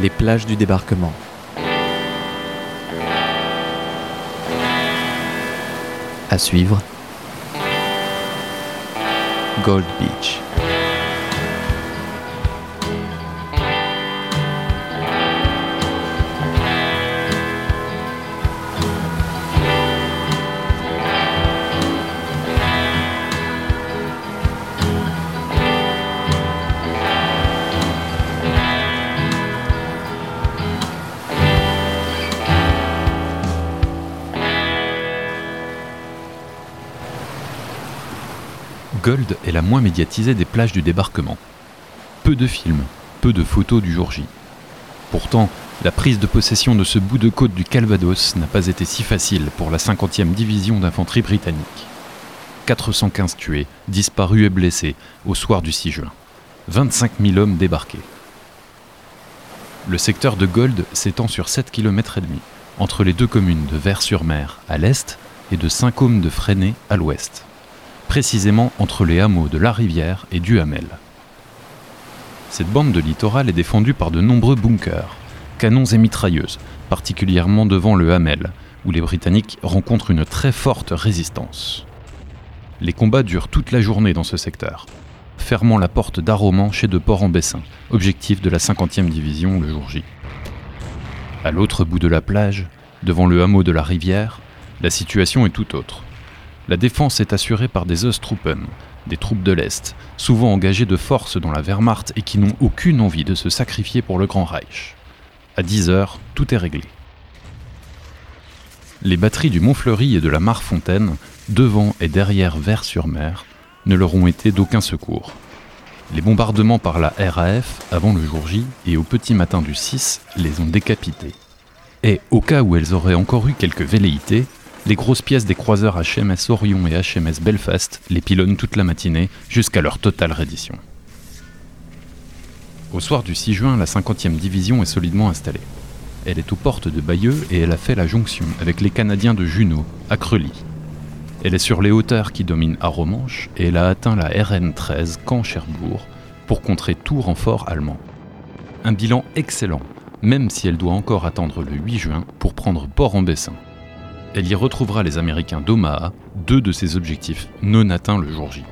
Les plages du débarquement. À suivre. Gold Beach. Gold est la moins médiatisée des plages du débarquement. Peu de films, peu de photos du jour J. Pourtant, la prise de possession de ce bout de côte du Calvados n'a pas été si facile pour la 50e division d'infanterie britannique. 415 tués, disparus et blessés au soir du 6 juin. 25 000 hommes débarqués. Le secteur de Gold s'étend sur 7 km et demi, entre les deux communes de Vers-sur-Mer à l'est et de Saint-Côme de Fresnay à l'ouest précisément entre les hameaux de La Rivière et du Hamel. Cette bande de littoral est défendue par de nombreux bunkers, canons et mitrailleuses, particulièrement devant le Hamel, où les Britanniques rencontrent une très forte résistance. Les combats durent toute la journée dans ce secteur, fermant la porte d'Aroman chez de Port-en-Bessin, objectif de la 50e division le jour J. À l'autre bout de la plage, devant le hameau de la rivière, la situation est tout autre. La défense est assurée par des Osttruppen, des troupes de l'Est, souvent engagées de force dans la Wehrmacht et qui n'ont aucune envie de se sacrifier pour le Grand Reich. À 10 heures, tout est réglé. Les batteries du Montfleury et de la Marfontaine, devant et derrière Vers-sur-Mer, ne leur ont été d'aucun secours. Les bombardements par la RAF avant le jour J et au petit matin du 6 les ont décapités. Et au cas où elles auraient encore eu quelques velléités, les grosses pièces des croiseurs HMS Orion et HMS Belfast les pilonnent toute la matinée jusqu'à leur totale reddition. Au soir du 6 juin, la 50e division est solidement installée. Elle est aux portes de Bayeux et elle a fait la jonction avec les Canadiens de Juno, à Creully. Elle est sur les hauteurs qui dominent Aromanche et elle a atteint la RN 13 Caen-Cherbourg pour contrer tout renfort allemand. Un bilan excellent, même si elle doit encore attendre le 8 juin pour prendre Port-en-Bessin. Elle y retrouvera les Américains d'Omaha, deux de ses objectifs non atteints le jour J.